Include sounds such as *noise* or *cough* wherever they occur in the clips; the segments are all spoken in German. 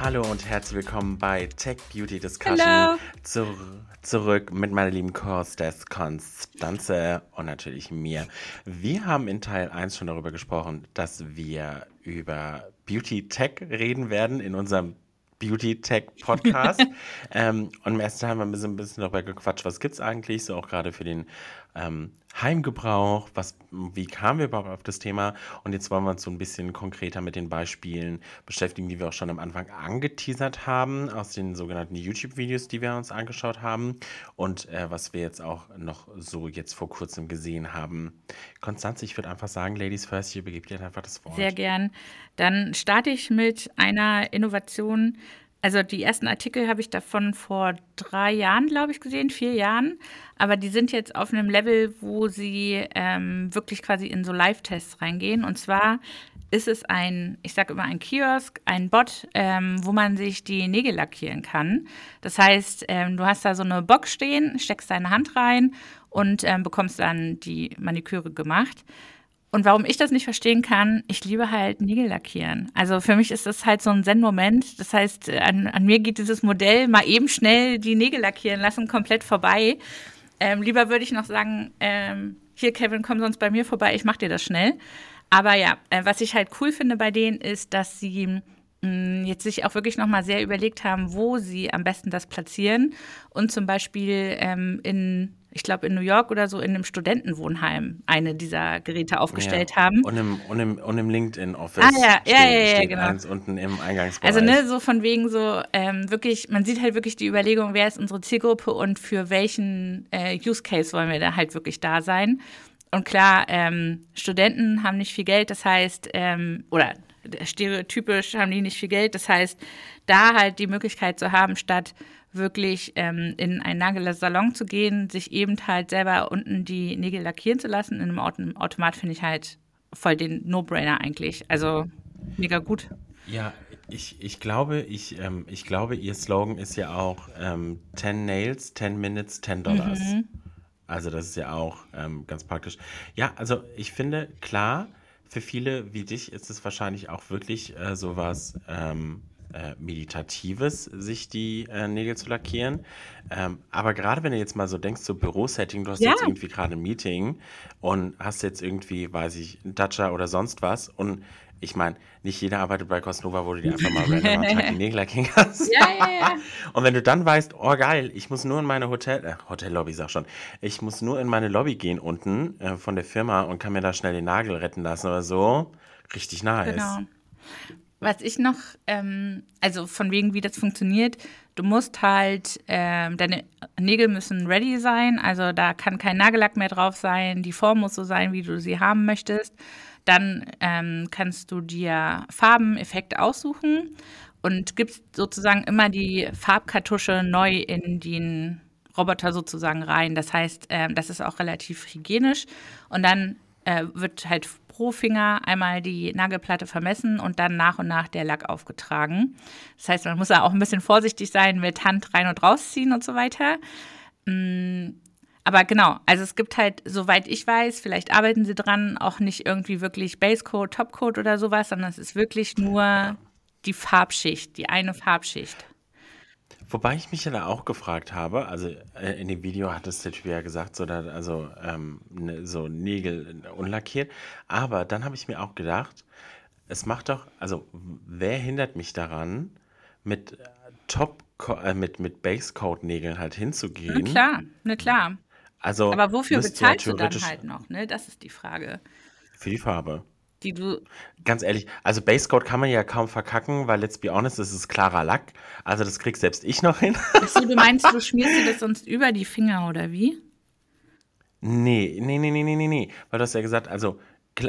Hallo und herzlich willkommen bei Tech Beauty Discussion. Zur, zurück mit meiner lieben Kostes Konstanze und natürlich mir. Wir haben in Teil 1 schon darüber gesprochen, dass wir über Beauty Tech reden werden in unserem Beauty Tech Podcast. *laughs* ähm, und im ersten Teil haben wir ein bisschen, ein bisschen darüber gequatscht, was gibt es eigentlich, so auch gerade für den ähm, Heimgebrauch, was, wie kamen wir überhaupt auf das Thema? Und jetzt wollen wir uns so ein bisschen konkreter mit den Beispielen beschäftigen, die wir auch schon am Anfang angeteasert haben, aus den sogenannten YouTube-Videos, die wir uns angeschaut haben und äh, was wir jetzt auch noch so jetzt vor kurzem gesehen haben. Konstanze, ich würde einfach sagen, Ladies First, ich übergebe dir einfach das Wort. Sehr gern. Dann starte ich mit einer Innovation. Also die ersten Artikel habe ich davon vor drei Jahren, glaube ich, gesehen, vier Jahren. Aber die sind jetzt auf einem Level, wo sie ähm, wirklich quasi in so Live-Tests reingehen. Und zwar ist es ein, ich sage immer ein Kiosk, ein Bot, ähm, wo man sich die Nägel lackieren kann. Das heißt, ähm, du hast da so eine Box stehen, steckst deine Hand rein und ähm, bekommst dann die Maniküre gemacht. Und warum ich das nicht verstehen kann, ich liebe halt Nägel lackieren. Also für mich ist das halt so ein Zen-Moment. Das heißt, an, an, mir geht dieses Modell mal eben schnell die Nägel lackieren lassen komplett vorbei. Ähm, lieber würde ich noch sagen, ähm, hier Kevin, komm sonst bei mir vorbei, ich mach dir das schnell. Aber ja, äh, was ich halt cool finde bei denen ist, dass sie jetzt sich auch wirklich nochmal sehr überlegt haben, wo sie am besten das platzieren und zum Beispiel ähm, in ich glaube, in New York oder so in einem Studentenwohnheim eine dieser Geräte aufgestellt ja. haben. Und im, und im, und im LinkedIn-Office. Ah, ja, steht, ja, ja, ja, steht genau. eins unten im Eingangsbereich. Also, ne, so von wegen so, ähm, wirklich, man sieht halt wirklich die Überlegung, wer ist unsere Zielgruppe und für welchen äh, Use Case wollen wir da halt wirklich da sein. Und klar, ähm, Studenten haben nicht viel Geld, das heißt, ähm, oder stereotypisch haben die nicht viel Geld, das heißt, da halt die Möglichkeit zu haben, statt wirklich ähm, in einen Nagelsalon zu gehen, sich eben halt selber unten die Nägel lackieren zu lassen in einem Auto Automat, finde ich halt voll den No-Brainer eigentlich. Also mega gut. Ja, ich, ich glaube, ich, ähm, ich glaube, ihr Slogan ist ja auch ähm, 10 Nails, 10 Minutes, 10 Dollars. Mhm. Also das ist ja auch ähm, ganz praktisch. Ja, also ich finde, klar, für viele wie dich ist es wahrscheinlich auch wirklich äh, sowas ähm, äh, Meditatives, sich die äh, Nägel zu lackieren. Ähm, aber gerade wenn du jetzt mal so denkst, so Bürosetting, du hast Ja. jetzt irgendwie gerade ein Meeting und hast jetzt irgendwie, weiß ich, einen Dacia oder sonst was und ich meine, nicht jeder arbeitet bei Cosnova, wo du dir einfach mal *laughs* random am Tag die Nägel lackieren kannst. Ja, ja, ja. *laughs* Und wenn du dann weißt, oh geil, ich muss nur in meine Hotel, äh, Hotellobby, sag schon, ich muss nur in meine Lobby gehen unten äh, von der Firma und kann mir da schnell den Nagel retten lassen oder so, richtig nice. Genau. Was ich noch, ähm, also von wegen, wie das funktioniert, du musst halt, ähm, deine Nägel müssen ready sein, also da kann kein Nagellack mehr drauf sein, die Form muss so sein, wie du sie haben möchtest. Dann ähm, kannst du dir Farben, Effekte aussuchen und gibst sozusagen immer die Farbkartusche neu in den Roboter sozusagen rein. Das heißt, ähm, das ist auch relativ hygienisch und dann äh, wird halt pro Finger einmal die Nagelplatte vermessen und dann nach und nach der Lack aufgetragen. Das heißt, man muss da auch ein bisschen vorsichtig sein mit Hand rein und rausziehen und so weiter. Mm, aber genau, also es gibt halt, soweit ich weiß, vielleicht arbeiten sie dran, auch nicht irgendwie wirklich Basecoat, Topcoat oder sowas, sondern es ist wirklich nur die Farbschicht, die eine Farbschicht. Wobei ich mich ja da auch gefragt habe, also äh, in dem Video hat es der Typ ja gesagt, so, da, also ähm, ne, so Nägel unlackiert. Aber dann habe ich mir auch gedacht, es macht doch, also wer hindert mich daran, mit äh, Top, äh, mit, mit Basecoat-Nägeln halt Na hinzugehen? klar, na klar. Also Aber wofür ja bezahlst du dann halt noch, ne? Das ist die Frage, für die Farbe. Die du Ganz ehrlich, also Basecoat kann man ja kaum verkacken, weil let's be honest, das ist klarer Lack. Also das krieg selbst ich noch hin. Achso, du meinst, du *laughs* schmierst dir das sonst über die Finger oder wie? Nee, nee, nee, nee, nee, nee, nee. Weil du hast ja gesagt, also,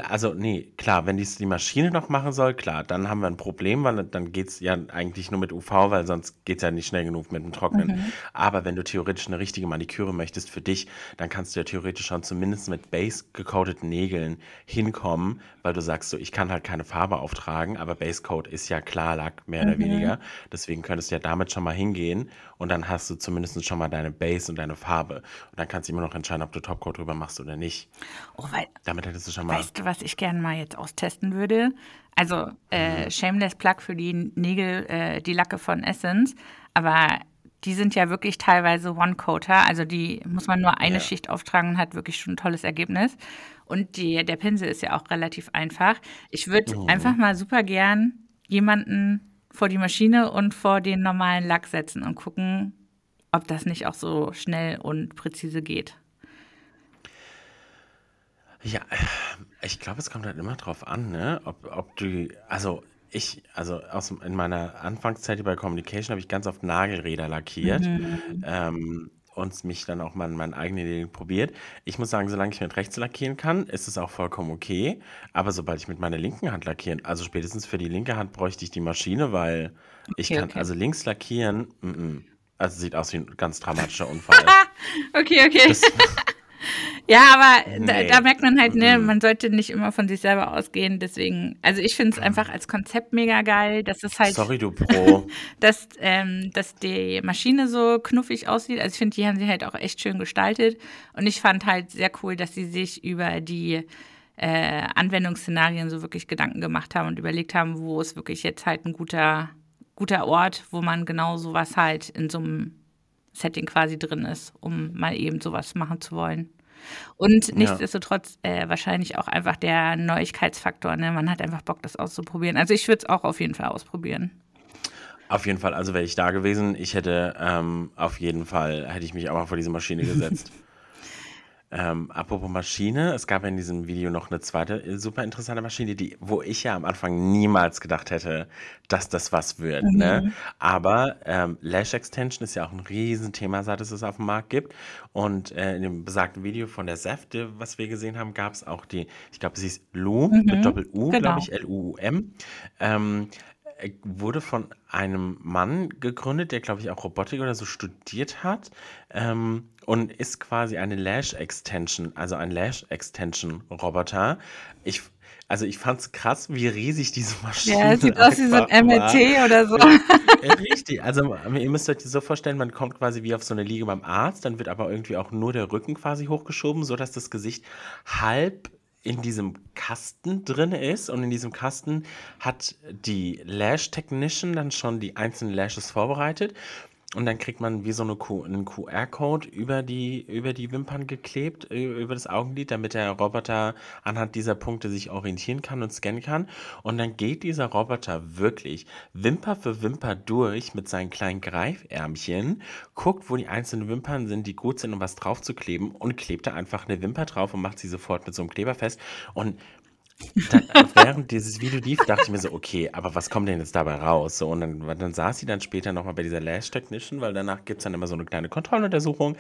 also, nee, klar, wenn dies die Maschine noch machen soll, klar, dann haben wir ein Problem, weil dann geht's ja eigentlich nur mit UV, weil sonst geht's ja nicht schnell genug mit dem Trocknen. Aber wenn du theoretisch eine richtige Maniküre möchtest für dich, dann kannst du ja theoretisch schon zumindest mit base-gecoateten Nägeln hinkommen, weil du sagst so, ich kann halt keine Farbe auftragen, aber Basecoat ist ja Klarlack, mehr oder weniger. Deswegen könntest du ja damit schon mal hingehen und dann hast du zumindest schon mal deine Base und deine Farbe. Und dann kannst du immer noch entscheiden, ob du Topcoat drüber machst oder nicht. Oh, weil, Damit hättest du schon mal. Erste, was ich gerne mal jetzt austesten würde. Also äh, mhm. Shameless Plug für die Nägel, äh, die Lacke von Essence. Aber die sind ja wirklich teilweise One-Coater. Also die muss man nur eine ja. Schicht auftragen und hat wirklich schon ein tolles Ergebnis. Und die, der Pinsel ist ja auch relativ einfach. Ich würde oh. einfach mal super gern jemanden vor die Maschine und vor den normalen Lack setzen und gucken, ob das nicht auch so schnell und präzise geht. Ja, ich glaube, es kommt halt immer drauf an, ne? Ob, ob du, also ich, also aus, in meiner Anfangszeit bei Communication habe ich ganz oft Nagelräder lackiert. Mhm. Ähm, und mich dann auch mal in meinen eigenen Ideen probiert. Ich muss sagen, solange ich mit rechts lackieren kann, ist es auch vollkommen okay. Aber sobald ich mit meiner linken Hand lackieren, also spätestens für die linke Hand bräuchte ich die Maschine, weil ich kann, okay. also links lackieren, m -m, also sieht aus wie ein ganz dramatischer *laughs* Unfall. okay, okay. Das, *laughs* ja, aber nee. da, da, merkt man halt, ne, man sollte nicht immer von sich selber ausgehen. Deswegen, also ich finde es einfach als Konzept mega geil, dass es halt. Sorry, du Pro. *laughs* dass, ähm, dass die Maschine so knuffig aussieht. Also ich finde, die haben sie halt auch echt schön gestaltet. Und ich fand halt sehr cool, dass sie sich über die äh, Anwendungsszenarien so wirklich Gedanken gemacht haben und überlegt haben, wo ist wirklich jetzt halt ein guter, guter Ort, wo man genau sowas halt in so einem Setting quasi drin ist, um mal eben sowas machen zu wollen. Und nichtsdestotrotz äh, wahrscheinlich auch einfach der Neuigkeitsfaktor. Ne? Man hat einfach Bock, das auszuprobieren. Also ich würde es auch auf jeden Fall ausprobieren. Auf jeden Fall, also wäre ich da gewesen, ich hätte ähm, auf jeden Fall, hätte ich mich auch mal vor diese Maschine gesetzt. *laughs* Ähm, apropos Maschine, es gab ja in diesem Video noch eine zweite äh, super interessante Maschine, die, wo ich ja am Anfang niemals gedacht hätte, dass das was wird. Ne? Mhm. Ne? Aber ähm, Lash Extension ist ja auch ein Riesenthema, seit es es auf dem Markt gibt. Und äh, in dem besagten Video von der Säfte, was wir gesehen haben, gab es auch die, ich glaube, sie ist Lu mhm. mit Doppel-U, genau. glaube ich, L-U-U-M. Ähm, äh, wurde von einem Mann gegründet, der, glaube ich, auch Robotik oder so studiert hat ähm, und ist quasi eine Lash Extension, also ein Lash Extension Roboter. Ich, also ich fand es krass, wie riesig diese Maschine ist. Ja, sieht aus wie so ein MLT oder so. Richtig, also ihr müsst euch das so vorstellen, man kommt quasi wie auf so eine Liege beim Arzt, dann wird aber irgendwie auch nur der Rücken quasi hochgeschoben, sodass das Gesicht halb in diesem Kasten drin ist. Und in diesem Kasten hat die Lash Technician dann schon die einzelnen Lashes vorbereitet und dann kriegt man wie so eine Q einen QR-Code über die, über die Wimpern geklebt, über das Augenlid, damit der Roboter anhand dieser Punkte sich orientieren kann und scannen kann. Und dann geht dieser Roboter wirklich Wimper für Wimper durch mit seinen kleinen Greifärmchen, guckt, wo die einzelnen Wimpern sind, die gut sind, um was drauf zu kleben und klebt da einfach eine Wimper drauf und macht sie sofort mit so einem Kleber fest. Und dann, äh, während dieses Video lief, dachte ich mir so, okay, aber was kommt denn jetzt dabei raus? So, und dann, dann saß sie dann später nochmal bei dieser Lash Technician, weil danach gibt es dann immer so eine kleine Kontrolluntersuchung.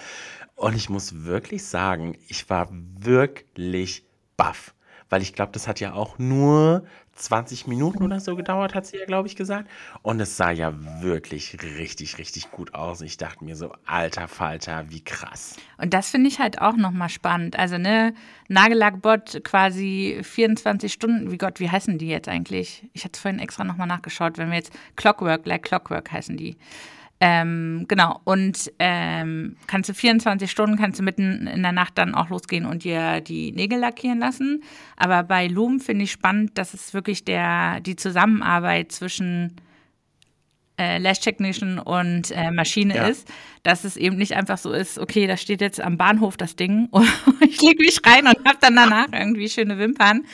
Und ich muss wirklich sagen, ich war wirklich baff. Weil ich glaube, das hat ja auch nur 20 Minuten oder so gedauert, hat sie ja, glaube ich, gesagt. Und es sah ja wirklich richtig, richtig gut aus. Ich dachte mir so, alter Falter, wie krass. Und das finde ich halt auch nochmal spannend. Also, ne, Nagellackbot quasi 24 Stunden, wie Gott, wie heißen die jetzt eigentlich? Ich hatte es vorhin extra nochmal nachgeschaut, wenn wir jetzt Clockwork, like Clockwork heißen die. Ähm, genau, und ähm, kannst du 24 Stunden, kannst du mitten in der Nacht dann auch losgehen und dir die Nägel lackieren lassen. Aber bei Loom finde ich spannend, dass es wirklich der, die Zusammenarbeit zwischen äh, Lash Technician und äh, Maschine ja. ist, dass es eben nicht einfach so ist, okay, da steht jetzt am Bahnhof das Ding *laughs* und ich lege mich rein und habe dann danach irgendwie schöne Wimpern.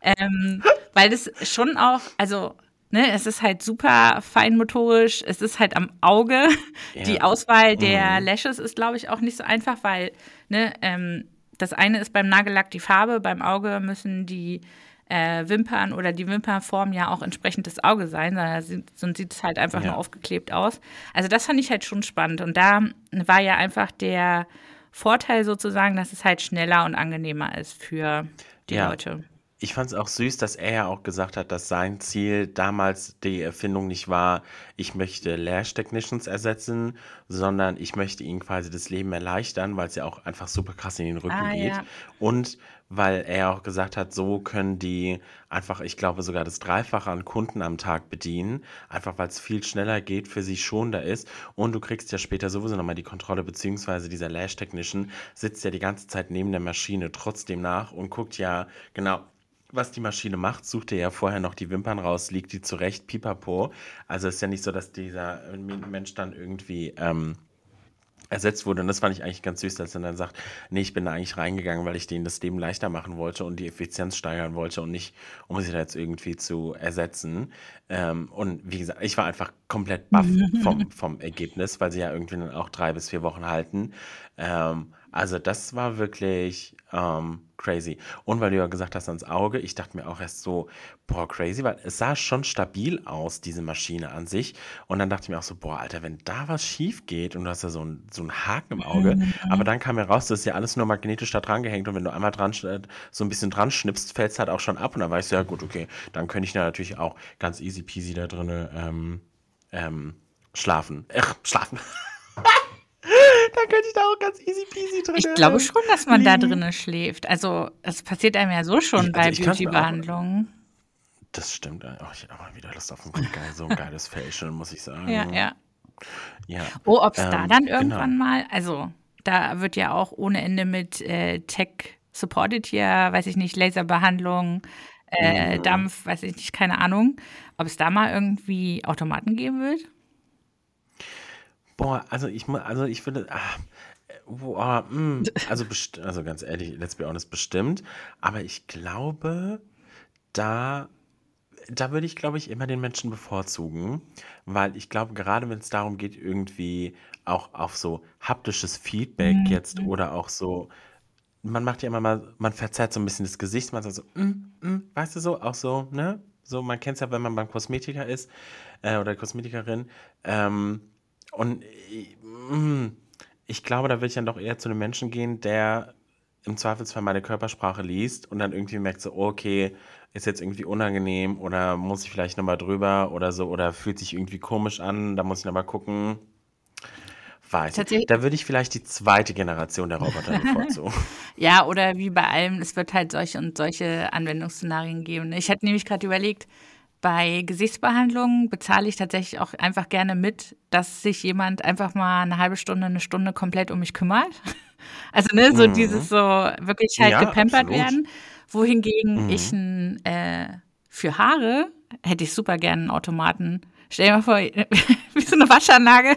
Ähm, weil das schon auch, also Ne, es ist halt super feinmotorisch, es ist halt am Auge. Ja. Die Auswahl der mhm. Lashes ist, glaube ich, auch nicht so einfach, weil ne, ähm, das eine ist beim Nagellack die Farbe, beim Auge müssen die äh, Wimpern oder die Wimpernform ja auch entsprechend das Auge sein, sonst sieht es halt einfach ja. nur aufgeklebt aus. Also das fand ich halt schon spannend und da war ja einfach der Vorteil sozusagen, dass es halt schneller und angenehmer ist für die ja. Leute. Ich fand es auch süß, dass er ja auch gesagt hat, dass sein Ziel damals die Erfindung nicht war, ich möchte Lash Technicians ersetzen, sondern ich möchte ihnen quasi das Leben erleichtern, weil es ja auch einfach super krass in den Rücken ah, geht. Ja. Und weil er auch gesagt hat, so können die einfach, ich glaube sogar das Dreifache an Kunden am Tag bedienen, einfach weil es viel schneller geht, für sie schon da ist. Und du kriegst ja später sowieso nochmal die Kontrolle, beziehungsweise dieser Lash Technician sitzt ja die ganze Zeit neben der Maschine trotzdem nach und guckt ja, genau, was die Maschine macht, sucht ihr ja vorher noch die Wimpern raus, liegt die zurecht, pipapo. Also ist ja nicht so, dass dieser Mensch dann irgendwie ähm, ersetzt wurde. Und das fand ich eigentlich ganz süß, als er dann sagt, nee, ich bin da eigentlich reingegangen, weil ich denen das Leben leichter machen wollte und die Effizienz steigern wollte und nicht, um sie da jetzt irgendwie zu ersetzen. Ähm, und wie gesagt, ich war einfach komplett baff *laughs* vom, vom Ergebnis, weil sie ja irgendwie dann auch drei bis vier Wochen halten. Ähm, also das war wirklich ähm, crazy. Und weil du ja gesagt hast ans Auge, ich dachte mir auch erst so, boah, crazy, weil es sah schon stabil aus, diese Maschine an sich. Und dann dachte ich mir auch so, boah, Alter, wenn da was schief geht und du hast ja so, ein, so einen Haken im Auge, mhm. aber dann kam heraus, das ist ja alles nur magnetisch da dran gehängt und wenn du einmal dran so ein bisschen dran schnippst, fällt es halt auch schon ab und dann weißt du ja, gut, okay, dann könnte ich da natürlich auch ganz easy peasy da drinnen ähm, ähm, schlafen. Ach, schlafen. *laughs* Dann könnte ich da auch ganz easy peasy drin. Ich glaube schon, dass man liegen. da drinnen schläft. Also, das passiert einem ja so schon ich, bei also Beauty-Behandlungen. Das stimmt. Oh, ich auch mal wieder Lust auf ein, geil, so ein geiles *laughs* Facial, muss ich sagen. Ja, ja. ja. Oh, ob es ähm, da dann irgendwann genau. mal, also da wird ja auch ohne Ende mit äh, Tech supported hier, weiß ich nicht, Laserbehandlung, äh, mhm. Dampf, weiß ich nicht, keine Ahnung. Ob es da mal irgendwie Automaten geben wird? Boah, also ich also ich finde, ach, boah, mh, hm, *laughs* also, also ganz ehrlich, let's be honest, bestimmt. Aber ich glaube, da, da würde ich, glaube ich, immer den Menschen bevorzugen, weil ich glaube, gerade wenn es darum geht, irgendwie auch auf so haptisches Feedback mhm. jetzt oder auch so, man macht ja immer mal, man verzerrt so ein bisschen das Gesicht, man sagt so, mm, mm, weißt du so, auch so, ne? So, man kennt es ja, wenn man beim Kosmetiker ist äh, oder Kosmetikerin. Ähm, und mm, ich glaube, da würde ich dann doch eher zu einem Menschen gehen, der im Zweifelsfall meine Körpersprache liest und dann irgendwie merkt so, okay, ist jetzt irgendwie unangenehm oder muss ich vielleicht nochmal drüber oder so oder fühlt sich irgendwie komisch an, da muss ich nochmal gucken. Weiß. Da würde ich vielleicht die zweite Generation der Roboter *laughs* bevorzugen. ja, oder wie bei allem, es wird halt solche und solche Anwendungsszenarien geben. Ich hatte nämlich gerade überlegt, bei Gesichtsbehandlungen bezahle ich tatsächlich auch einfach gerne mit, dass sich jemand einfach mal eine halbe Stunde, eine Stunde komplett um mich kümmert. *laughs* Also, ne, so mhm. dieses so wirklich halt ja, gepampert absolut. werden. Wohingegen mhm. ich ein, äh, für Haare hätte ich super gerne einen Automaten. Stell dir mal vor, *laughs* wie so eine Waschanlage.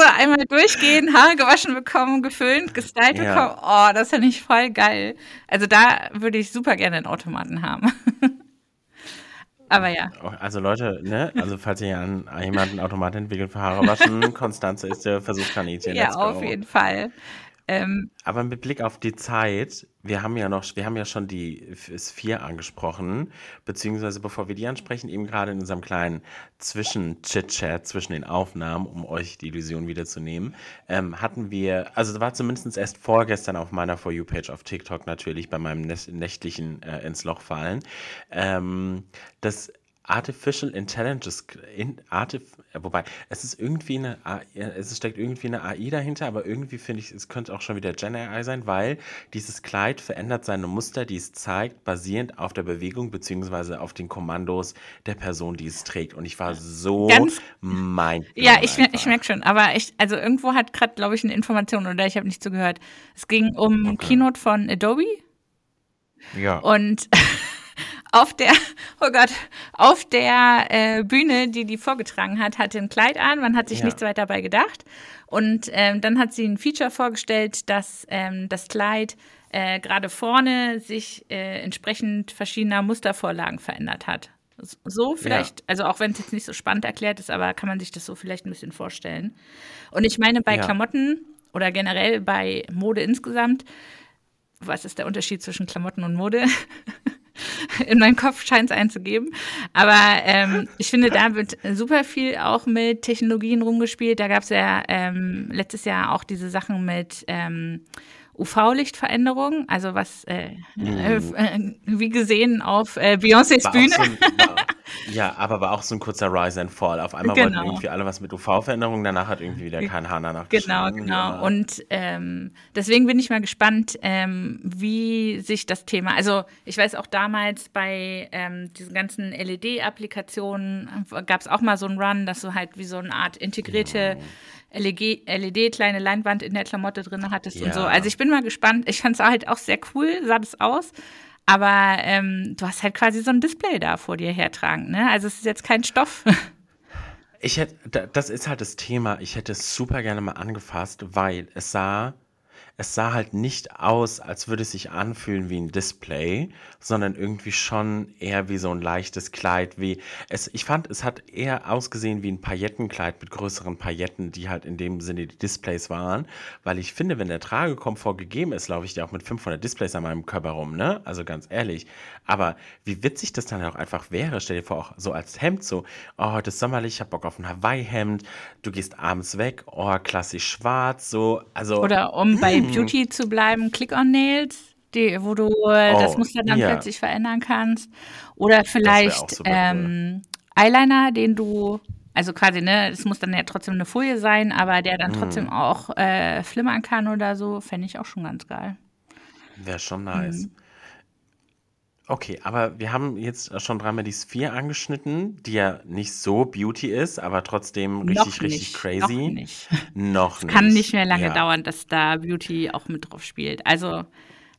So einmal durchgehen, Haare gewaschen bekommen, geföhnt, gestylt ja. bekommen. Oh, das finde ich voll geil. Also da würde ich super gerne einen Automaten haben. *laughs* Aber ja. Also Leute, ne? Also falls ihr an jemanden Automat entwickelt für Haare waschen, *laughs* Konstanze ist der Versuchskaninchen. Ja, auf jeden Fall. Ähm, Aber mit Blick auf die Zeit, wir haben ja noch, wir haben ja schon die S4 angesprochen, beziehungsweise bevor wir die ansprechen, eben gerade in unserem kleinen Zwischen-Chit-Chat zwischen den Aufnahmen, um euch die Illusion wiederzunehmen, ähm, hatten wir, also war zumindest erst vorgestern auf meiner For You-Page auf TikTok natürlich bei meinem nächtlichen äh, ins Loch fallen, ähm, das Artificial Intelligence, in, Artif, wobei es ist irgendwie eine, es steckt irgendwie eine AI dahinter, aber irgendwie finde ich, es könnte auch schon wieder Gen AI sein, weil dieses Kleid verändert seine Muster, die es zeigt, basierend auf der Bewegung beziehungsweise auf den Kommandos der Person, die es trägt. Und ich war so mein. Ja, ich, ich merke schon, aber ich, also irgendwo hat gerade, glaube ich, eine Information oder ich habe nicht zugehört. Es ging um okay. Keynote von Adobe. Ja. Und *laughs* auf der, *laughs* oh Gott, auf der äh, Bühne, die die vorgetragen hat, hatte ein Kleid an. Man hat sich ja. nichts weiter dabei gedacht. Und ähm, dann hat sie ein Feature vorgestellt, dass ähm, das Kleid äh, gerade vorne sich äh, entsprechend verschiedener Mustervorlagen verändert hat. So vielleicht, ja. also auch wenn es jetzt nicht so spannend erklärt ist, aber kann man sich das so vielleicht ein bisschen vorstellen. Und ich meine, bei ja. Klamotten oder generell bei Mode insgesamt, was ist der Unterschied zwischen Klamotten und Mode? *laughs* *laughs* In meinem Kopf scheint es einzugeben. Aber ähm, ich finde, da wird super viel auch mit Technologien rumgespielt. Da gab es ja ähm, letztes Jahr auch diese Sachen mit ähm, UV-Lichtveränderung, also was äh, mhm. äh, wie gesehen auf äh, Beyoncés Bühne. Ja, aber war auch so ein kurzer Rise and Fall. Auf einmal wollten Genau. irgendwie alle was mit UV-Veränderungen, danach hat irgendwie wieder kein Hahn danach Genau, genau. ja. Und ähm, deswegen bin ich mal gespannt, ähm, wie sich das Thema, also ich weiß auch damals bei ähm, diesen ganzen LED-Applikationen gab es auch mal so einen Run, dass du halt wie so eine Art integrierte LED, LED kleine Leinwand in der Klamotte drin hattest und Ja. so. Also ich bin mal gespannt. Ich fand es halt auch sehr cool, sah das aus. Aber ähm, du hast halt quasi so ein Display da vor dir hertragen. Ne? Also es ist jetzt kein Stoff. Ich hätte, da- das ist halt das Thema. Ich hätte es super gerne mal angefasst, weil es sah, es sah halt nicht aus, als würde es sich anfühlen wie ein Display, sondern irgendwie schon eher wie so ein leichtes Kleid, wie es, ich fand, es hat eher ausgesehen wie ein Paillettenkleid mit größeren Pailletten, die halt in dem Sinne die Displays waren, weil ich finde, wenn der Tragekomfort gegeben ist, laufe ich ja auch mit 500 Displays an meinem Körper rum, ne? Also ganz ehrlich. Aber wie witzig das dann auch einfach wäre, stell dir vor, auch so als Hemd so, oh, heute ist sommerlich, ich hab Bock auf ein Hawaii-Hemd, du gehst abends weg, oh, klassisch schwarz, so, also. Oder um bei Beauty zu bleiben, Click-on-Nails, die, wo du äh, das Oh, Muster dann ja. plötzlich verändern kannst. Oder vielleicht ähm, Eyeliner, den du, also quasi, ne, es muss dann ja trotzdem eine Folie sein, aber der dann trotzdem Mhm. auch äh, flimmern kann oder so, fände ich auch schon ganz geil. Wäre schon nice. Mhm. Okay, aber wir haben jetzt schon dreimal die Sphere angeschnitten, die ja nicht so Beauty ist, aber trotzdem richtig, noch richtig nicht, crazy. Noch nicht. Noch nicht. Kann nicht mehr lange ja. dauern, dass da Beauty auch mit drauf spielt. Also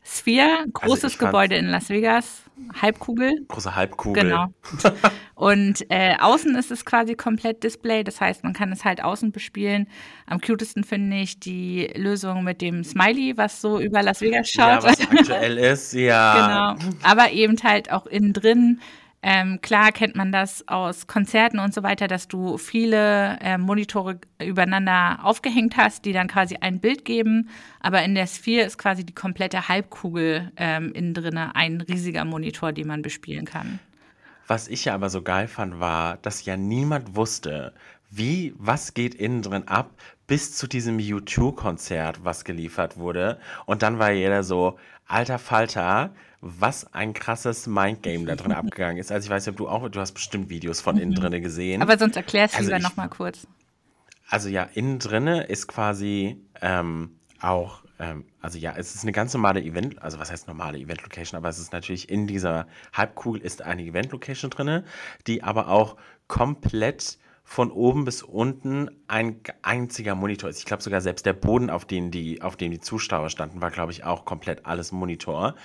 Sphere, großes Also ich fand- Gebäude in Las Vegas, Halbkugel, Große Halbkugel. Genau. *laughs* Und äh, außen ist es quasi komplett Display, das heißt, man kann es halt außen bespielen. Am cutesten finde ich die Lösung mit dem Smiley, was so über Las Vegas Ja, schaut. was *laughs* aktuell ist, ja. genau. Aber eben halt auch innen drin. Ähm, klar kennt man das aus Konzerten und so weiter, dass du viele äh, Monitore übereinander aufgehängt hast, die dann quasi ein Bild geben. Aber in der Sphere ist quasi die komplette Halbkugel ähm, innen drin ein riesiger Monitor, den man bespielen kann. Was ich ja aber so geil fand, war, dass ja niemand wusste, wie, was geht innen drin ab, bis zu diesem U2-Konzert, was geliefert wurde. Und dann war jeder so, alter Falter, was ein krasses Mindgame da drin abgegangen ist. Also ich weiß nicht, ob du auch, du hast bestimmt Videos von innen drinne gesehen. Mhm. Aber sonst erklärst du Also lieber nochmal kurz. Also ja, innen drinne ist quasi ähm, auch, ähm, also ja, es ist eine ganz normale Event, also was heißt normale Event-Location, aber es ist natürlich in dieser Halbkugel ist eine Event-Location drinne, die aber auch komplett von oben bis unten ein einziger Monitor ist. Ich glaube sogar selbst der Boden, auf dem die, auf dem die Zuschauer standen, war, glaube ich, auch komplett alles Monitor.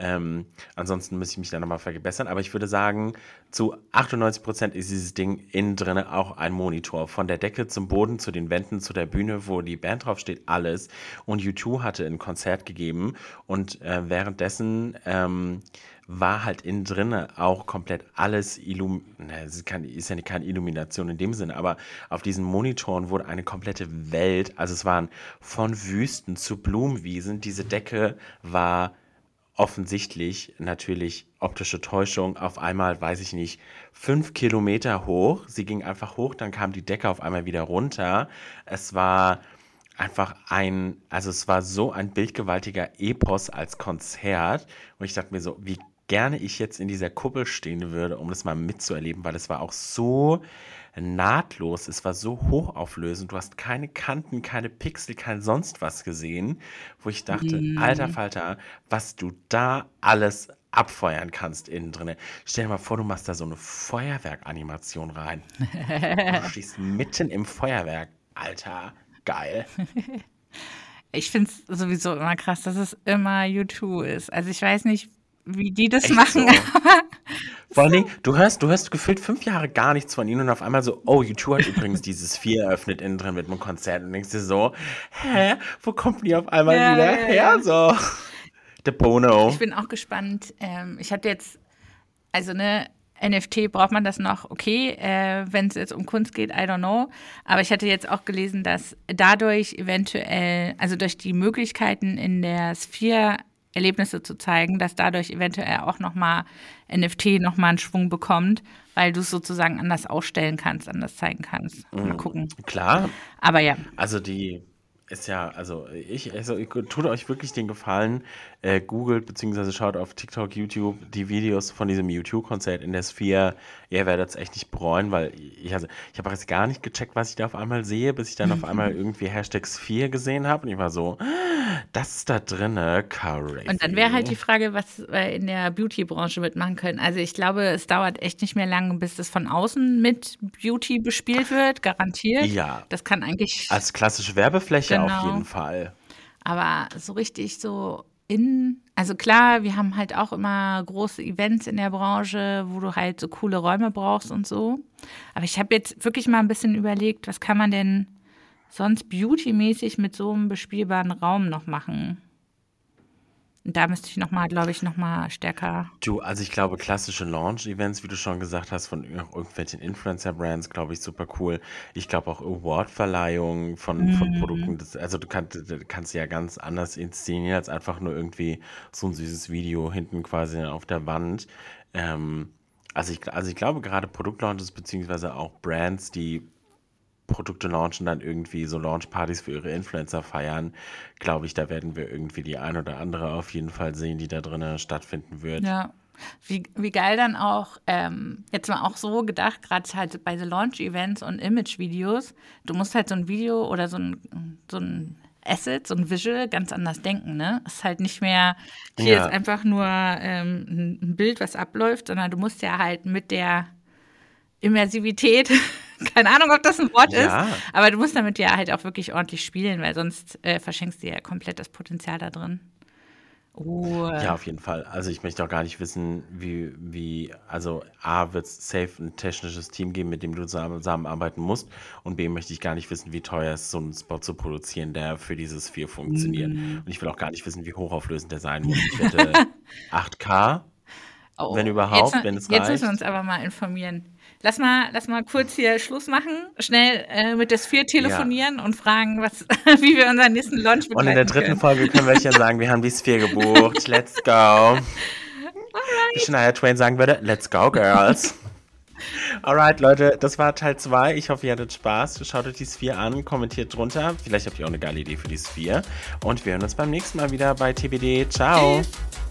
Ähm, ansonsten müsste ich mich da nochmal vergebessern. Aber ich würde sagen, zu 98 Prozent ist dieses Ding innen drinne auch ein Monitor. Von der Decke zum Boden, zu den Wänden, zu der Bühne, wo die Band draufsteht, alles. Und U2 hatte ein Konzert gegeben und äh, währenddessen ähm, war halt innen drinne auch komplett alles illum es ist, ja keine Illumination in dem Sinne, aber auf diesen Monitoren wurde eine komplette Welt, also es waren von Wüsten zu Blumenwiesen, diese Decke war offensichtlich natürlich optische Täuschung auf einmal, weiß ich nicht, fünf Kilometer hoch. Sie ging einfach hoch, dann kam die Decke auf einmal wieder runter. Es war einfach ein, also es war so ein bildgewaltiger Epos als Konzert. Und ich dachte mir so, wie gerne ich jetzt in dieser Kuppel stehen würde, um das mal mitzuerleben, weil es war auch so nahtlos, es war so hochauflösend, du hast keine Kanten, keine Pixel, kein sonst was gesehen, wo ich dachte, alter Falter, was du da alles abfeuern kannst innen drinne. Stell dir mal vor, du machst da so eine Feuerwerkanimation rein. du *laughs* stehst mitten im Feuerwerk. Alter, geil. *laughs* Ich finde es sowieso immer krass, dass es immer U2 ist. Also ich weiß nicht, wie die das Echt machen. so? *laughs* Vor allen Dingen, du hörst, du hörst gefühlt fünf Jahre gar nichts von ihnen und auf einmal so, oh, U2 hat übrigens dieses Vier eröffnet innen drin mit einem Konzert und denkst dir so, hä, wo kommt die auf einmal Ja, wieder ja, her? So. Der Bono. Ich bin auch gespannt. Ähm, ich hatte jetzt, also ne, NFT braucht man das noch, okay, äh, wenn es jetzt um Kunst geht, I don't know. Aber ich hatte jetzt auch gelesen, dass dadurch eventuell, also durch die Möglichkeiten in der Sphere Erlebnisse zu zeigen, dass dadurch eventuell auch nochmal NFT nochmal einen Schwung bekommt, weil du es sozusagen anders ausstellen kannst, anders zeigen kannst. Mal gucken. Klar, Aber ja, also die, ist ja, also ich, also tut euch wirklich den Gefallen, äh, googelt bzw. schaut auf TikTok, YouTube die Videos von diesem YouTube-Konzert in der Sphere. Ihr werdet es echt nicht bereuen, weil ich, also, ich habe jetzt gar nicht gecheckt, was ich da auf einmal sehe, bis ich dann auf einmal *laughs* irgendwie Hashtag Sphere gesehen habe und ich war so, das ist da drinne, crazy. Und dann wäre halt die Frage, was wir in der Beauty-Branche mitmachen können. Also ich glaube, es dauert echt nicht mehr lange, bis das von außen mit Beauty bespielt wird, garantiert. Ja. Das kann eigentlich. Als klassische Werbefläche Genau. auf jeden Fall. Aber so richtig so in, also klar, wir haben halt auch immer große Events in der Branche, wo du halt so coole Räume brauchst und so. Aber ich habe jetzt wirklich mal ein bisschen überlegt, was kann man denn sonst beautymäßig mit so einem bespielbaren Raum noch machen? Und da müsste ich nochmal, glaube ich, nochmal stärker. Du, also ich glaube, klassische Launch-Events, wie du schon gesagt hast, von ir- irgendwelchen Influencer-Brands, glaube ich, super cool. Ich glaube auch Award-Verleihungen von, von Produkten. Das, also du kannst, kannst ja ganz anders inszenieren, als einfach nur irgendwie so ein süßes Video hinten quasi auf der Wand. Ähm, also ich, also ich glaube, gerade Produktlaunches beziehungsweise auch Brands, die Produkte launchen, dann irgendwie so Launchpartys für ihre Influencer feiern, glaube ich, da werden wir irgendwie die ein oder andere auf jeden Fall sehen, die da drinnen stattfinden wird. Ja. Wie, wie geil dann auch, ähm, jetzt mal auch so gedacht, gerade halt bei so Launch-Events und Image-Videos, du musst halt so ein Video oder so ein, so ein Asset, so ein Visual ganz anders denken, ne? Es ist halt nicht mehr, hier Ja. ist einfach nur ähm, ein Bild, was abläuft, sondern du musst ja halt mit der Immersivität, *laughs* *laughs* keine Ahnung, ob das ein Wort Ja. ist, aber du musst damit ja halt auch wirklich ordentlich spielen, weil sonst äh, verschenkst du ja komplett das Potenzial da drin. Oh, Ja, auf jeden Fall. Also ich möchte auch gar nicht wissen, wie, wie, also A, wird es safe ein technisches Team geben, mit dem du zusammen- zusammenarbeiten musst und B, möchte ich gar nicht wissen, wie teuer es ist, so einen Spot zu produzieren, der für dieses 4 funktioniert. Mhm. Und ich will auch gar nicht wissen, wie hochauflösend der sein muss. Ich wette *laughs* 8K, Oh, wenn überhaupt, jetzt, wenn es Jetzt reicht. müssen wir uns aber mal informieren. Lass mal, lass mal kurz hier Schluss machen, schnell äh, mit der Sphere telefonieren und fragen, was, *laughs* wie wir unseren nächsten Launch begleiten Und in der dritten können. Folge können wir euch ja *laughs* sagen, wir haben die Sphere gebucht. Let's go. Wie Shania Twain sagen würde, let's go, girls. *laughs* Alright, Leute, das war Teil 2. Ich hoffe, ihr hattet Spaß. Schaut euch die Sphere an, kommentiert drunter. Vielleicht habt ihr auch eine geile Idee für die Sphere. Und wir hören uns beim nächsten Mal wieder bei TBD. Ciao. Tschüss.